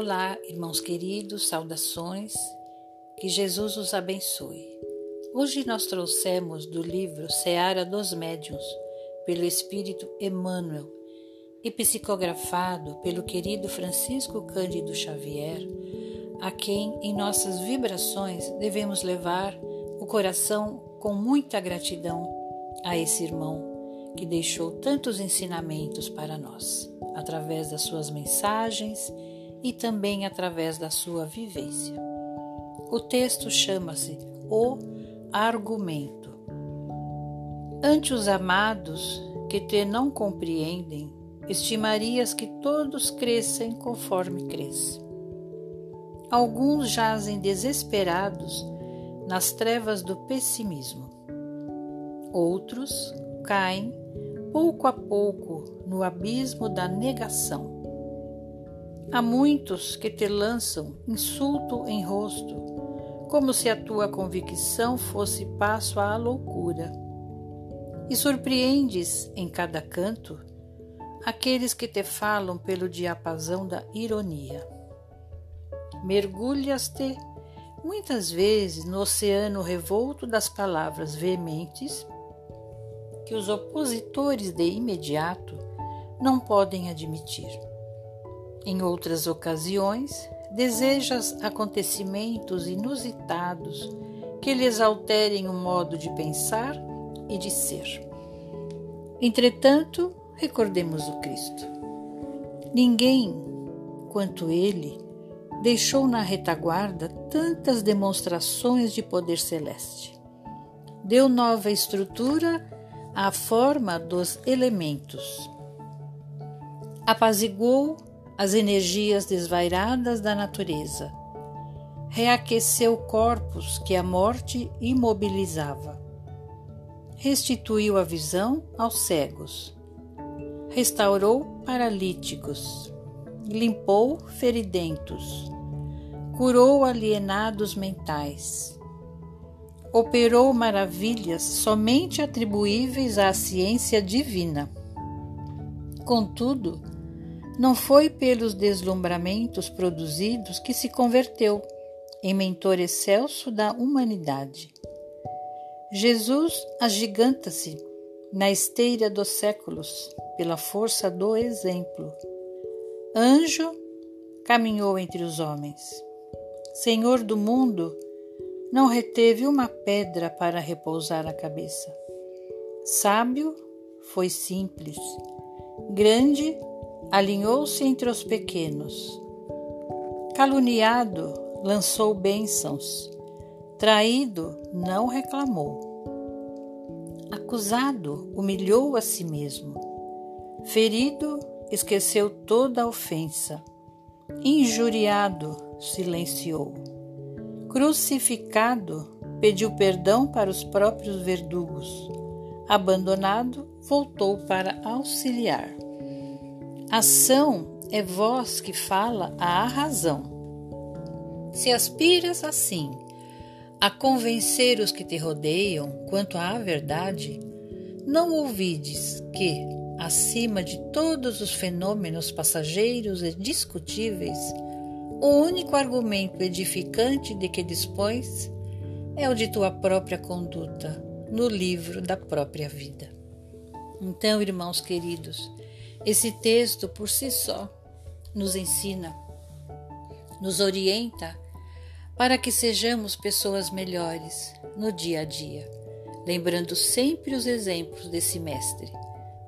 Olá, irmãos queridos, saudações, que Jesus os abençoe. Hoje nós trouxemos do livro Seara dos Médiuns, pelo Espírito Emmanuel, e psicografado pelo querido Francisco Cândido Xavier, a quem em nossas vibrações devemos levar o coração com muita gratidão a esse irmão que deixou tantos ensinamentos para nós, através das suas mensagens e também através da sua vivência. O texto chama-se O Argumento. Ante os amados que te não compreendem, estimarias que todos crescem conforme cresce. Alguns jazem desesperados nas trevas do pessimismo. Outros caem pouco a pouco no abismo da negação. Há muitos que te lançam insulto em rosto, como se a tua convicção fosse passo à loucura. E surpreendes em cada canto aqueles que te falam pelo diapasão da ironia. Mergulhas-te muitas vezes no oceano revolto das palavras veementes que os opositores de imediato não podem admitir. Em outras ocasiões, desejas acontecimentos inusitados que lhes alterem o modo de pensar e de ser. Entretanto, recordemos o Cristo. Ninguém, quanto ele, deixou na retaguarda tantas demonstrações de poder celeste. Deu nova estrutura à forma dos elementos. Apaziguou as energias desvairadas da natureza. Reaqueceu corpos que a morte imobilizava. Restituiu a visão aos cegos. Restaurou paralíticos. Limpou feridentos. Curou alienados mentais. Operou maravilhas somente atribuíveis à ciência divina. Contudo, não foi pelos deslumbramentos produzidos que se converteu em mentor excelso da humanidade. Jesus agiganta-se na esteira dos séculos pela força do exemplo. Anjo caminhou entre os homens. Senhor do mundo não reteve uma pedra para repousar a cabeça. Sábio foi simples. Grande alinhou-se entre os pequenos. Caluniado, lançou bênçãos. Traído, não reclamou. Acusado, humilhou a si mesmo. Ferido, esqueceu toda a ofensa. Injuriado, silenciou. Crucificado, pediu perdão para os próprios verdugos. Abandonado, voltou para auxiliar. Ação é voz que fala à razão. Se aspiras assim a convencer os que te rodeiam quanto à verdade, não ouvides que, acima de todos os fenômenos passageiros e discutíveis, o único argumento edificante de que dispões é o de tua própria conduta no livro da própria vida. Então, irmãos queridos, esse texto por si só nos ensina, nos orienta para que sejamos pessoas melhores no dia a dia, lembrando sempre os exemplos desse Mestre,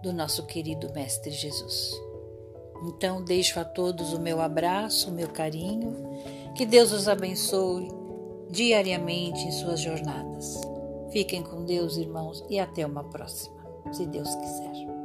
do nosso querido Mestre Jesus. Então, deixo a todos o meu abraço, o meu carinho, que Deus os abençoe diariamente em suas jornadas. Fiquem com Deus, irmãos, e até uma próxima, se Deus quiser.